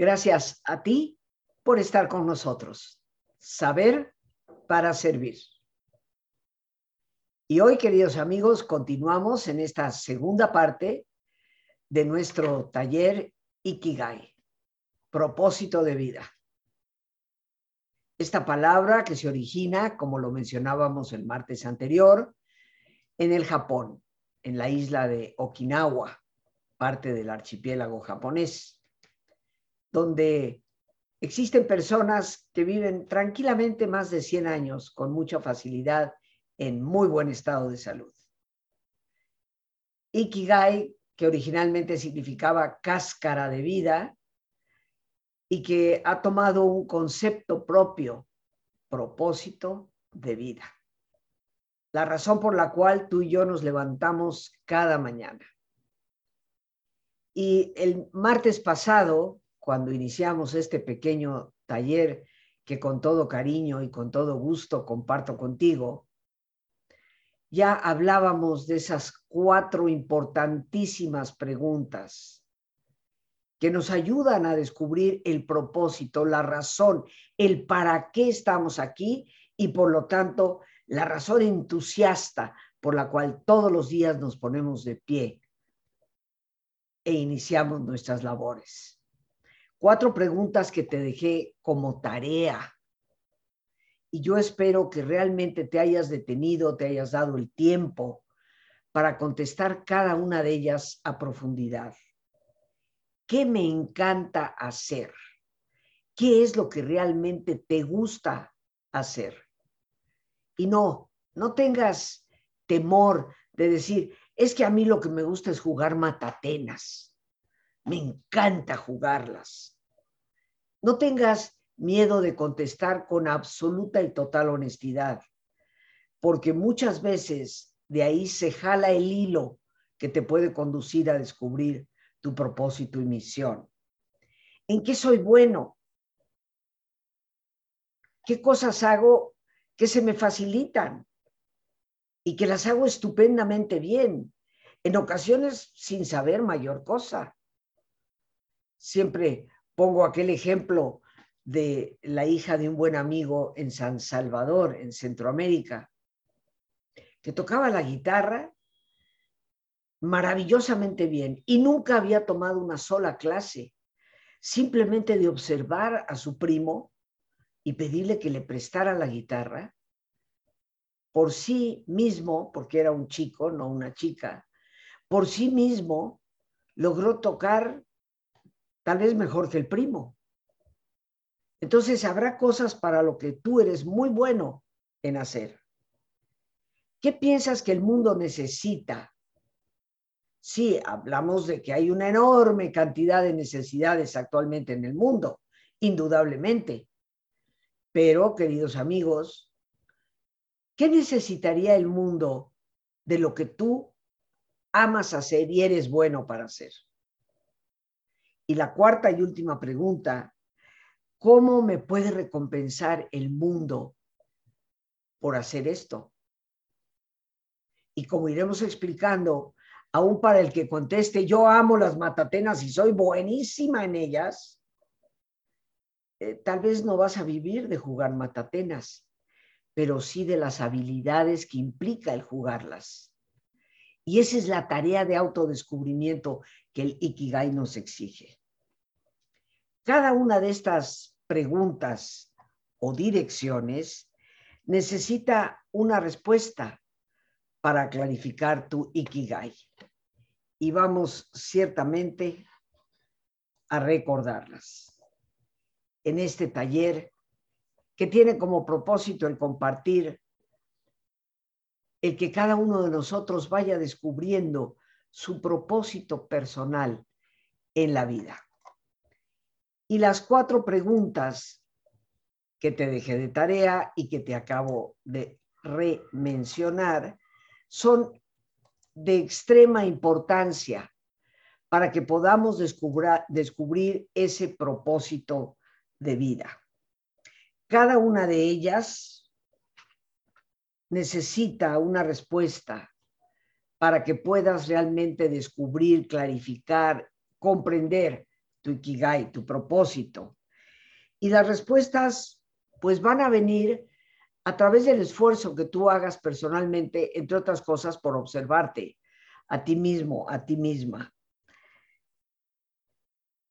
Gracias a ti por estar con nosotros. Saber para servir. Y hoy, queridos amigos, continuamos en esta segunda parte de nuestro taller Ikigai, propósito de vida. Esta palabra que se origina, como lo mencionábamos el martes anterior, en el Japón, en la isla de Okinawa, parte del archipiélago japonés, donde existen personas que viven tranquilamente más de 100 años con mucha facilidad en muy buen estado de salud. Ikigai, que originalmente significaba cáscara de vida y que ha tomado un concepto propio, propósito de vida la razón por la cual tú y yo nos levantamos cada mañana. Y el martes pasado, cuando iniciamos este pequeño taller que con todo cariño y con todo gusto comparto contigo, ya hablábamos de esas cuatro importantísimas preguntas que nos ayudan a descubrir el propósito, la razón, el para qué estamos aquí y por lo tanto la razón entusiasta por la cual todos los días nos ponemos de pie e iniciamos nuestras labores. Cuatro preguntas que te dejé como tarea. Y yo espero que realmente te hayas detenido, te hayas dado el tiempo para contestar cada una de ellas a profundidad. ¿Qué me encanta hacer? ¿Qué es lo que realmente te gusta hacer? Y no, no tengas temor de decir, es que a mí lo que me gusta es jugar matatenas. Me encanta jugarlas. No tengas miedo de contestar con absoluta y total honestidad, porque muchas veces de ahí se jala el hilo que te puede conducir a descubrir tu propósito y misión. ¿En qué soy bueno? ¿Qué cosas hago que se me facilitan y que las hago estupendamente bien, en ocasiones sin saber mayor cosa. Siempre pongo aquel ejemplo de la hija de un buen amigo en San Salvador, en Centroamérica, que tocaba la guitarra maravillosamente bien y nunca había tomado una sola clase, simplemente de observar a su primo y pedirle que le prestara la guitarra, por sí mismo, porque era un chico, no una chica, por sí mismo logró tocar tal vez mejor que el primo. Entonces habrá cosas para lo que tú eres muy bueno en hacer. ¿Qué piensas que el mundo necesita? Sí, hablamos de que hay una enorme cantidad de necesidades actualmente en el mundo, indudablemente. Pero, queridos amigos, ¿qué necesitaría el mundo de lo que tú amas hacer y eres bueno para hacer? Y la cuarta y última pregunta, ¿cómo me puede recompensar el mundo por hacer esto? Y como iremos explicando, aún para el que conteste, yo amo las matatenas y soy buenísima en ellas, eh, tal vez no vas a vivir de jugar matatenas, pero sí de las habilidades que implica el jugarlas. Y esa es la tarea de autodescubrimiento que el Ikigai nos exige. Cada una de estas preguntas o direcciones necesita una respuesta para clarificar tu Ikigai. Y vamos ciertamente a recordarlas en este taller que tiene como propósito el compartir, el que cada uno de nosotros vaya descubriendo su propósito personal en la vida. Y las cuatro preguntas que te dejé de tarea y que te acabo de remencionar son de extrema importancia para que podamos descubrir, descubrir ese propósito de vida. Cada una de ellas necesita una respuesta para que puedas realmente descubrir, clarificar, comprender tu ikigai, tu propósito. Y las respuestas pues van a venir a través del esfuerzo que tú hagas personalmente, entre otras cosas, por observarte a ti mismo, a ti misma.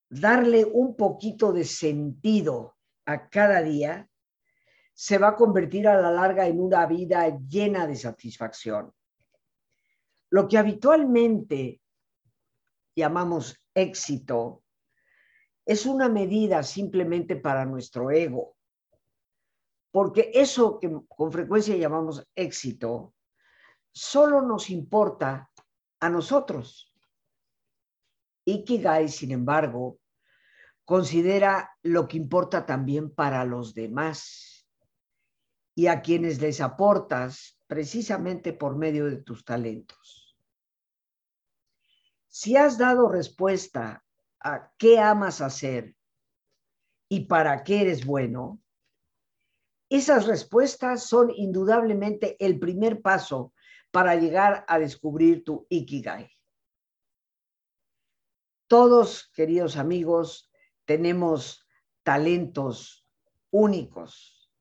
Darle un poquito de sentido a cada día se va a convertir a la larga en una vida llena de satisfacción. Lo que habitualmente llamamos éxito es una medida simplemente para nuestro ego, porque eso que con frecuencia llamamos éxito solo nos importa a nosotros. Ikigai, sin embargo, considera lo que importa también para los demás y a quienes les aportas precisamente por medio de tus talentos. Si has dado respuesta a qué amas hacer y para qué eres bueno, esas respuestas son indudablemente el primer paso para llegar a descubrir tu Ikigai. Todos, queridos amigos, tenemos talentos únicos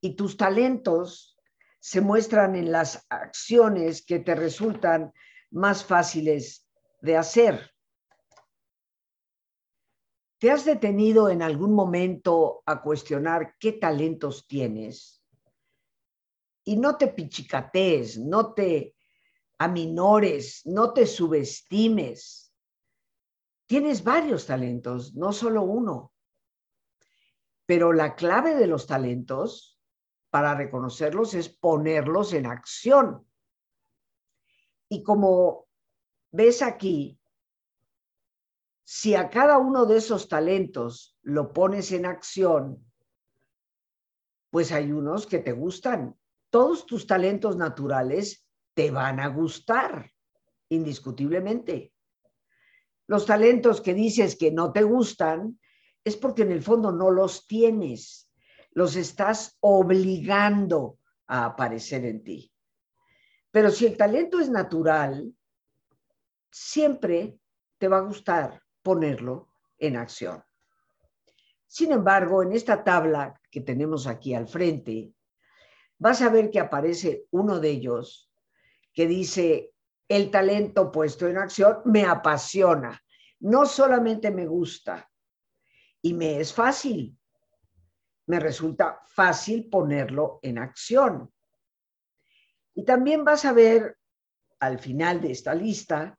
y tus talentos se muestran en las acciones que te resultan más fáciles de hacer. ¿Te has detenido en algún momento a cuestionar qué talentos tienes? Y no te pichicatees, no te aminores, no te subestimes. Tienes varios talentos, no solo uno. Pero la clave de los talentos para reconocerlos es ponerlos en acción. Y como ves aquí, si a cada uno de esos talentos lo pones en acción, pues hay unos que te gustan. Todos tus talentos naturales te van a gustar, indiscutiblemente. Los talentos que dices que no te gustan es porque en el fondo no los tienes, los estás obligando a aparecer en ti. Pero si el talento es natural, siempre te va a gustar ponerlo en acción. Sin embargo, en esta tabla que tenemos aquí al frente, vas a ver que aparece uno de ellos que dice, el talento puesto en acción me apasiona, no solamente me gusta y me es fácil, me resulta fácil ponerlo en acción. Y también vas a ver al final de esta lista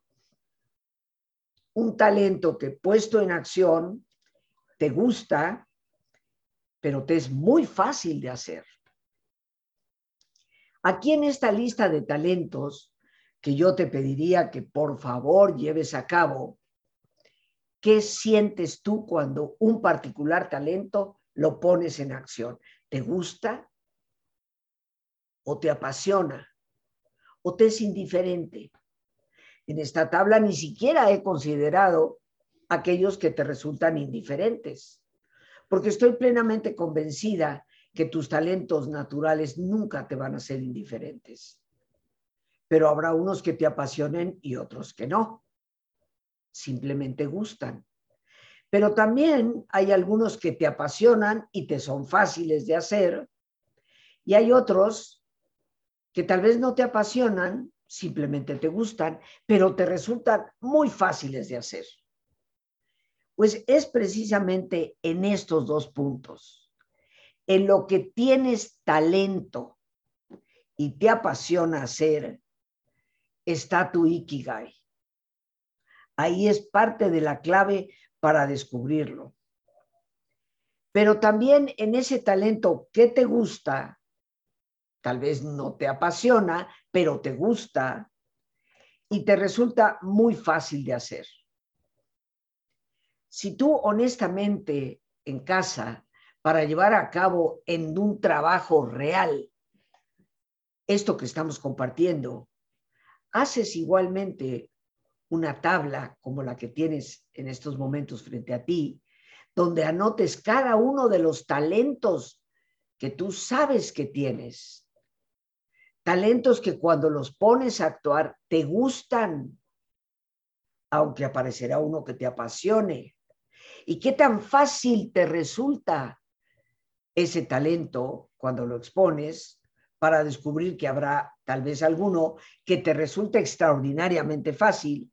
un talento que puesto en acción te gusta, pero te es muy fácil de hacer. Aquí en esta lista de talentos que yo te pediría que por favor lleves a cabo, ¿qué sientes tú cuando un particular talento lo pones en acción? ¿Te gusta? ¿O te apasiona? ¿O te es indiferente? En esta tabla ni siquiera he considerado aquellos que te resultan indiferentes, porque estoy plenamente convencida que tus talentos naturales nunca te van a ser indiferentes. Pero habrá unos que te apasionen y otros que no. Simplemente gustan. Pero también hay algunos que te apasionan y te son fáciles de hacer. Y hay otros que tal vez no te apasionan, simplemente te gustan, pero te resultan muy fáciles de hacer. Pues es precisamente en estos dos puntos, en lo que tienes talento y te apasiona hacer, está tu ikigai. Ahí es parte de la clave para descubrirlo. Pero también en ese talento que te gusta, tal vez no te apasiona, pero te gusta y te resulta muy fácil de hacer. Si tú honestamente en casa, para llevar a cabo en un trabajo real, esto que estamos compartiendo, haces igualmente una tabla como la que tienes en estos momentos frente a ti, donde anotes cada uno de los talentos que tú sabes que tienes Talentos que cuando los pones a actuar te gustan, aunque aparecerá uno que te apasione y qué tan fácil te resulta ese talento cuando lo expones para descubrir que habrá tal vez alguno que te resulte extraordinariamente fácil,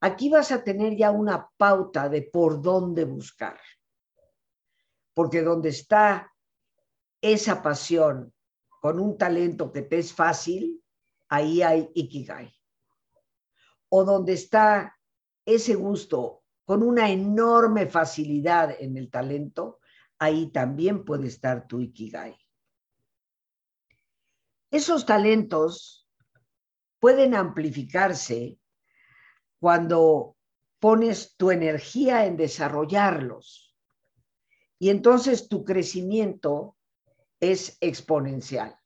aquí vas a tener ya una pauta de por dónde buscar. Porque donde está esa pasión con un talento que te es fácil, ahí hay Ikigai. O donde está ese gusto con una enorme facilidad en el talento, ahí también puede estar tu Ikigai. Esos talentos pueden amplificarse cuando pones tu energía en desarrollarlos. Y entonces tu crecimiento es exponencial.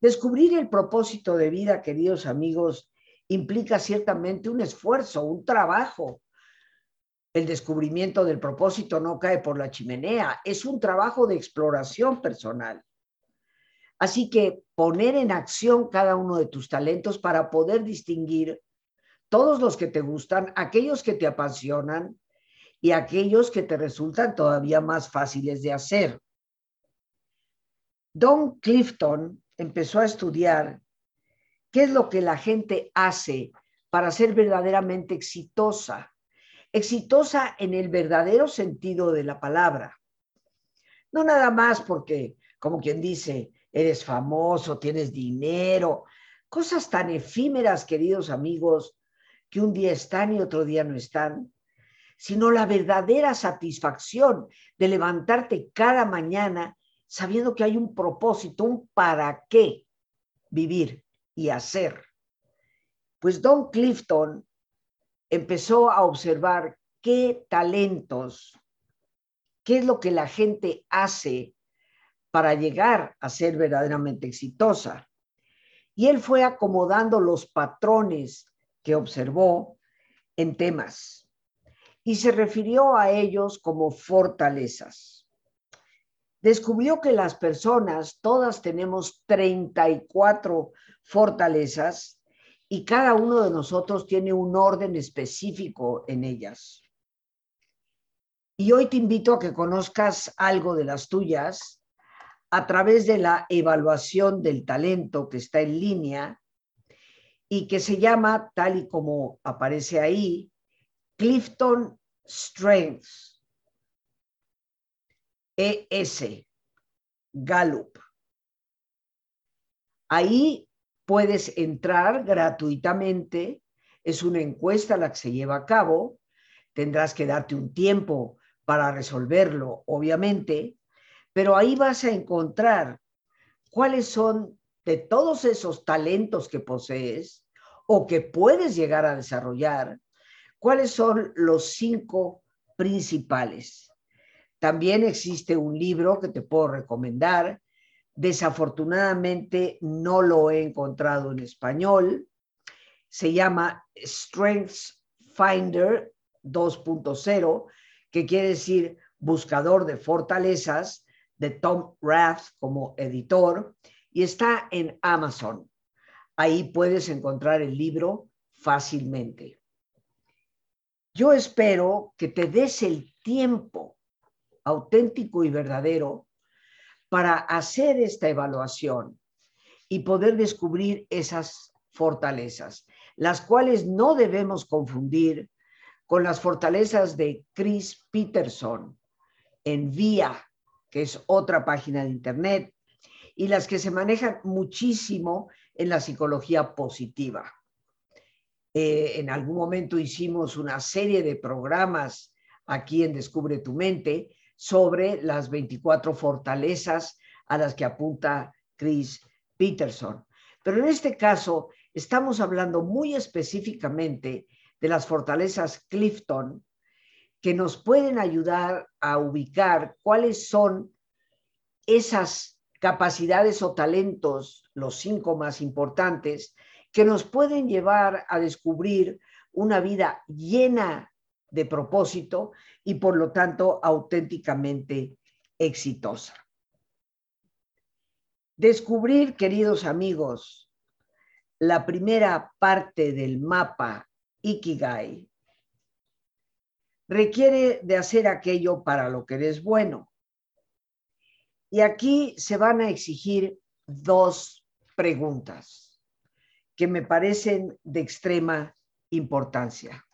Descubrir el propósito de vida, queridos amigos, implica ciertamente un esfuerzo, un trabajo. El descubrimiento del propósito no cae por la chimenea, es un trabajo de exploración personal. Así que poner en acción cada uno de tus talentos para poder distinguir todos los que te gustan, aquellos que te apasionan y aquellos que te resultan todavía más fáciles de hacer. Don Clifton empezó a estudiar qué es lo que la gente hace para ser verdaderamente exitosa. Exitosa en el verdadero sentido de la palabra. No nada más porque, como quien dice, eres famoso, tienes dinero, cosas tan efímeras, queridos amigos, que un día están y otro día no están, sino la verdadera satisfacción de levantarte cada mañana sabiendo que hay un propósito, un para qué vivir y hacer. Pues Don Clifton empezó a observar qué talentos, qué es lo que la gente hace para llegar a ser verdaderamente exitosa. Y él fue acomodando los patrones que observó en temas y se refirió a ellos como fortalezas. Descubrió que las personas, todas tenemos 34 fortalezas y cada uno de nosotros tiene un orden específico en ellas. Y hoy te invito a que conozcas algo de las tuyas a través de la evaluación del talento que está en línea y que se llama, tal y como aparece ahí, Clifton Strengths, ES, Gallup. Ahí puedes entrar gratuitamente, es una encuesta la que se lleva a cabo, tendrás que darte un tiempo para resolverlo, obviamente, pero ahí vas a encontrar cuáles son de todos esos talentos que posees o que puedes llegar a desarrollar, cuáles son los cinco principales. También existe un libro que te puedo recomendar. Desafortunadamente no lo he encontrado en español. Se llama Strengths Finder 2.0, que quiere decir buscador de fortalezas de Tom Rath como editor y está en Amazon. Ahí puedes encontrar el libro fácilmente. Yo espero que te des el tiempo auténtico y verdadero para hacer esta evaluación y poder descubrir esas fortalezas, las cuales no debemos confundir con las fortalezas de Chris Peterson en Vía que es otra página de Internet, y las que se manejan muchísimo en la psicología positiva. Eh, en algún momento hicimos una serie de programas aquí en Descubre tu mente sobre las 24 fortalezas a las que apunta Chris Peterson. Pero en este caso estamos hablando muy específicamente de las fortalezas Clifton que nos pueden ayudar a ubicar cuáles son esas capacidades o talentos, los cinco más importantes, que nos pueden llevar a descubrir una vida llena de propósito y por lo tanto auténticamente exitosa. Descubrir, queridos amigos, la primera parte del mapa Ikigai requiere de hacer aquello para lo que eres bueno. Y aquí se van a exigir dos preguntas que me parecen de extrema importancia.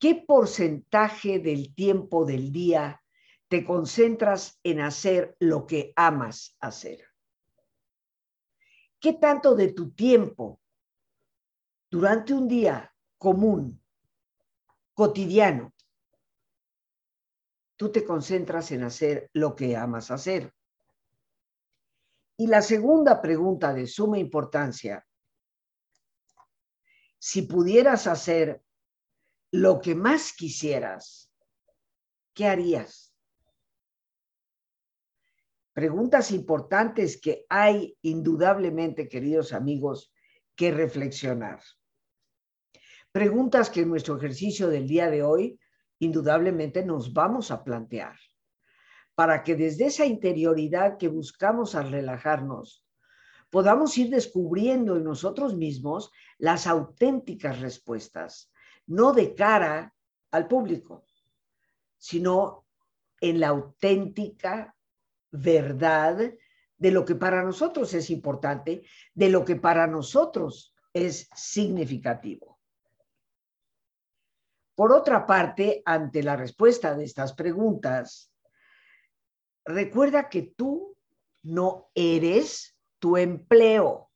¿Qué porcentaje del tiempo del día te concentras en hacer lo que amas hacer? ¿Qué tanto de tu tiempo durante un día común, cotidiano, tú te concentras en hacer lo que amas hacer? Y la segunda pregunta de suma importancia, si pudieras hacer lo que más quisieras, ¿qué harías? preguntas importantes que hay indudablemente, queridos amigos, que reflexionar. Preguntas que en nuestro ejercicio del día de hoy indudablemente nos vamos a plantear para que desde esa interioridad que buscamos al relajarnos, podamos ir descubriendo en nosotros mismos las auténticas respuestas, no de cara al público, sino en la auténtica verdad de lo que para nosotros es importante, de lo que para nosotros es significativo. Por otra parte, ante la respuesta de estas preguntas, recuerda que tú no eres tu empleo,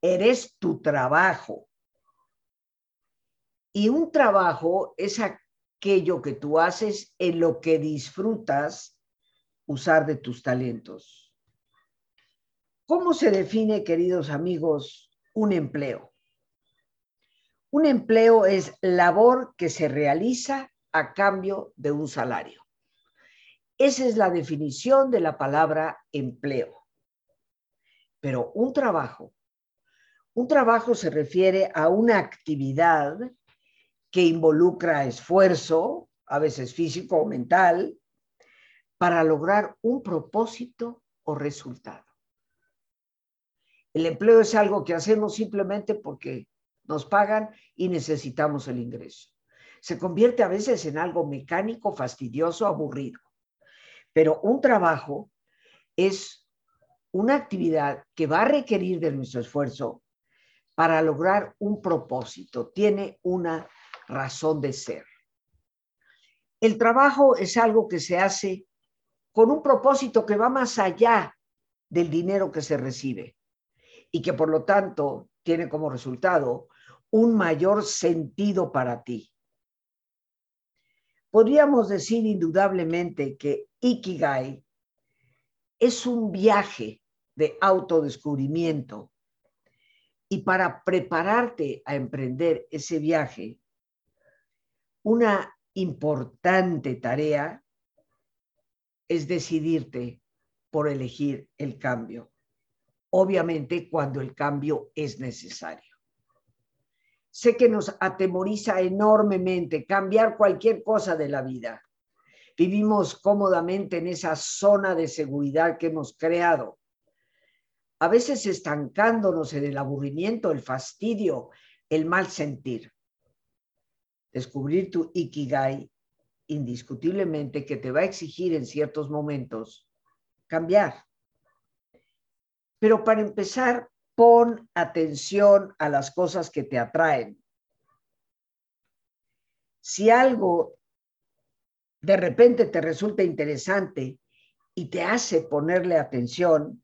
eres tu trabajo. Y un trabajo es aquello que tú haces en lo que disfrutas usar de tus talentos. ¿Cómo se define, queridos amigos, un empleo? Un empleo es labor que se realiza a cambio de un salario. Esa es la definición de la palabra empleo. Pero un trabajo, un trabajo se refiere a una actividad que involucra esfuerzo, a veces físico o mental, para lograr un propósito o resultado. El empleo es algo que hacemos simplemente porque nos pagan y necesitamos el ingreso. Se convierte a veces en algo mecánico, fastidioso, aburrido. Pero un trabajo es una actividad que va a requerir de nuestro esfuerzo para lograr un propósito, tiene una razón de ser. El trabajo es algo que se hace con un propósito que va más allá del dinero que se recibe y que por lo tanto tiene como resultado un mayor sentido para ti. Podríamos decir indudablemente que Ikigai es un viaje de autodescubrimiento y para prepararte a emprender ese viaje, una importante tarea es decidirte por elegir el cambio. Obviamente cuando el cambio es necesario. Sé que nos atemoriza enormemente cambiar cualquier cosa de la vida. Vivimos cómodamente en esa zona de seguridad que hemos creado. A veces estancándonos en el aburrimiento, el fastidio, el mal sentir. Descubrir tu ikigai indiscutiblemente que te va a exigir en ciertos momentos cambiar. Pero para empezar, pon atención a las cosas que te atraen. Si algo de repente te resulta interesante y te hace ponerle atención,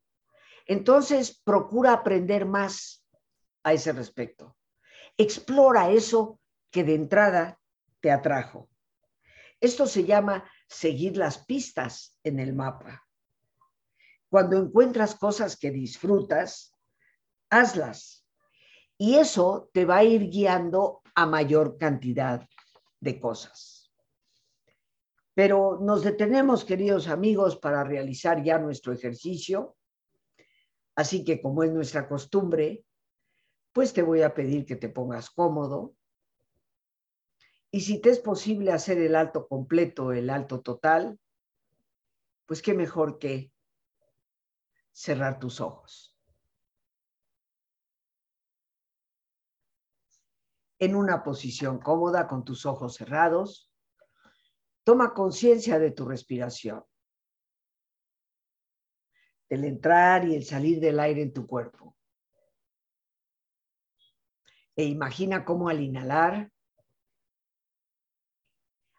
entonces procura aprender más a ese respecto. Explora eso que de entrada te atrajo. Esto se llama seguir las pistas en el mapa. Cuando encuentras cosas que disfrutas, hazlas. Y eso te va a ir guiando a mayor cantidad de cosas. Pero nos detenemos, queridos amigos, para realizar ya nuestro ejercicio. Así que como es nuestra costumbre, pues te voy a pedir que te pongas cómodo, y si te es posible hacer el alto completo, el alto total, pues qué mejor que cerrar tus ojos. en una posición cómoda con tus ojos cerrados. Toma conciencia de tu respiración, del entrar y el salir del aire en tu cuerpo. E imagina cómo al inhalar,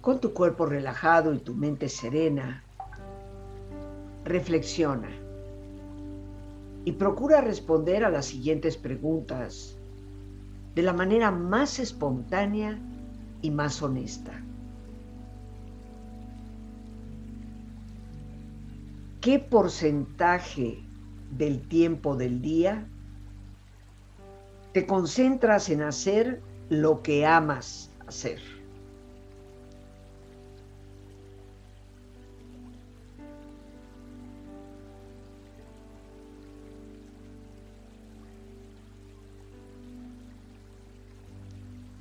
Con tu cuerpo relajado y tu mente serena, reflexiona y procura responder a las siguientes preguntas de la manera más espontánea y más honesta. ¿Qué porcentaje del tiempo del día te concentras en hacer lo que amas hacer?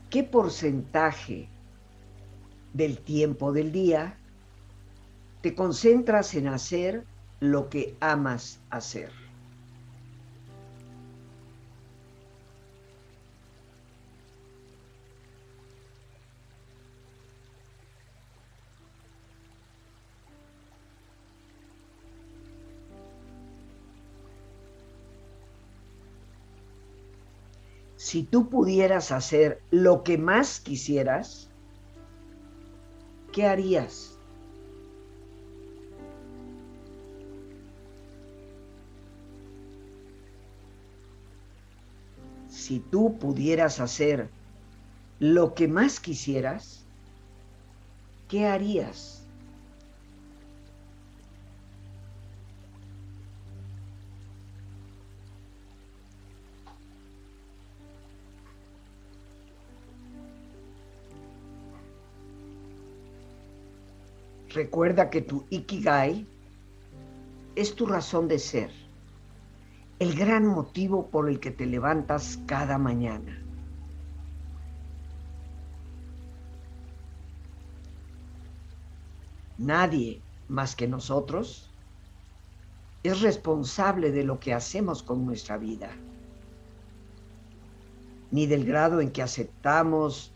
Qué porcentaje del tiempo del día te concentras en hacer lo que amas hacer. Si tú pudieras hacer lo que más quisieras, ¿qué harías? Si tú pudieras hacer lo que más quisieras, ¿qué harías? Recuerda que tu Ikigai es tu razón de ser, el gran motivo por el que te levantas cada mañana. Nadie más que nosotros es responsable de lo que hacemos con nuestra vida, ni del grado en que aceptamos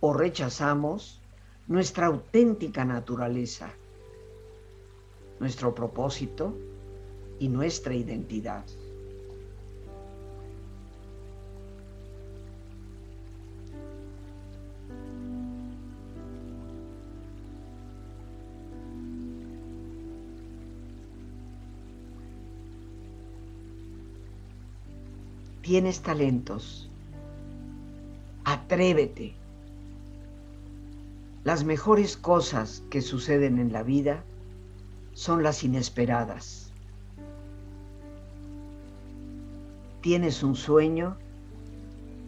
o rechazamos nuestra auténtica naturaleza, nuestro propósito y nuestra identidad. Tienes talentos. Atrévete las mejores cosas que suceden en la vida son las inesperadas. ¿Tienes un sueño?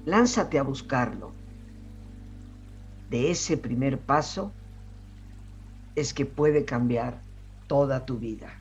Lánzate a buscarlo. De ese primer paso es que puede cambiar toda tu vida.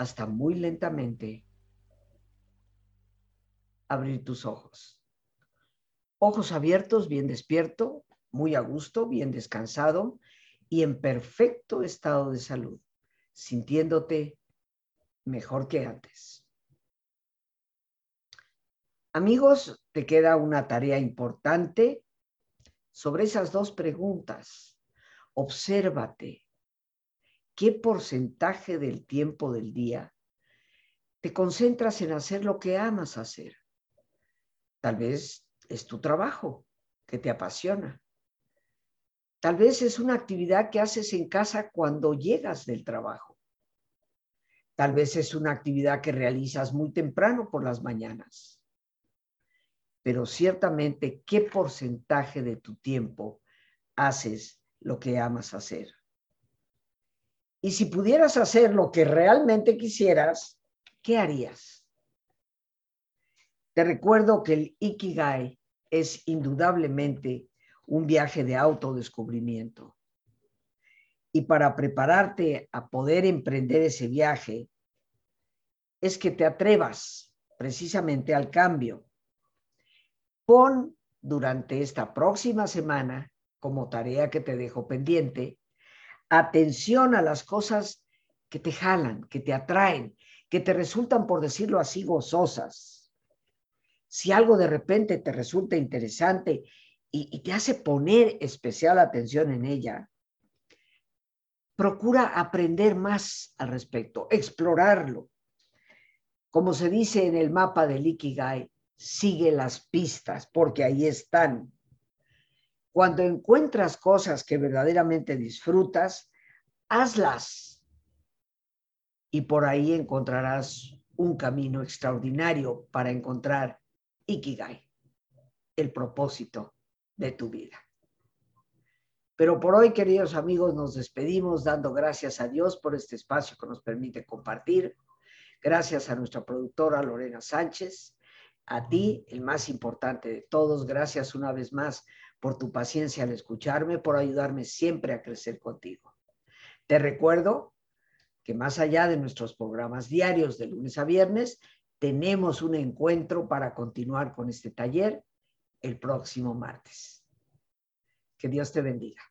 hasta muy lentamente abrir tus ojos. Ojos abiertos, bien despierto, muy a gusto, bien descansado y en perfecto estado de salud, sintiéndote mejor que antes. Amigos, te queda una tarea importante sobre esas dos preguntas. Obsérvate. ¿Qué porcentaje del tiempo del día te concentras en hacer lo que amas hacer? Tal vez es tu trabajo que te apasiona. Tal vez es una actividad que haces en casa cuando llegas del trabajo. Tal vez es una actividad que realizas muy temprano por las mañanas. Pero ciertamente, ¿qué porcentaje de tu tiempo haces lo que amas hacer? Y si pudieras hacer lo que realmente quisieras, ¿qué harías? Te recuerdo que el Ikigai es indudablemente un viaje de autodescubrimiento. Y para prepararte a poder emprender ese viaje, es que te atrevas precisamente al cambio. Pon durante esta próxima semana, como tarea que te dejo pendiente, atención a las cosas que te jalan, que te atraen, que te resultan, por decirlo así, gozosas si algo de repente te resulta interesante y, te hace poner especial atención en ella, procura aprender más al respecto, explorarlo. Como se dice en el mapa del Ikigai, sigue las pistas porque ahí están. Cuando encuentras cosas que verdaderamente disfrutas, hazlas. Y por ahí encontrarás un camino extraordinario para encontrar Ikigai, el propósito de tu vida. Pero por hoy, queridos amigos, nos despedimos dando gracias a Dios por este espacio que nos permite compartir. Gracias a nuestra productora Lorena Sánchez, a ti, el más importante de todos. Gracias una vez más por tu paciencia al escucharme, por ayudarme siempre a crecer contigo. Te recuerdo que más allá de nuestros programas diarios de lunes a viernes, tenemos un encuentro para continuar con este taller el próximo martes. Que Dios te bendiga.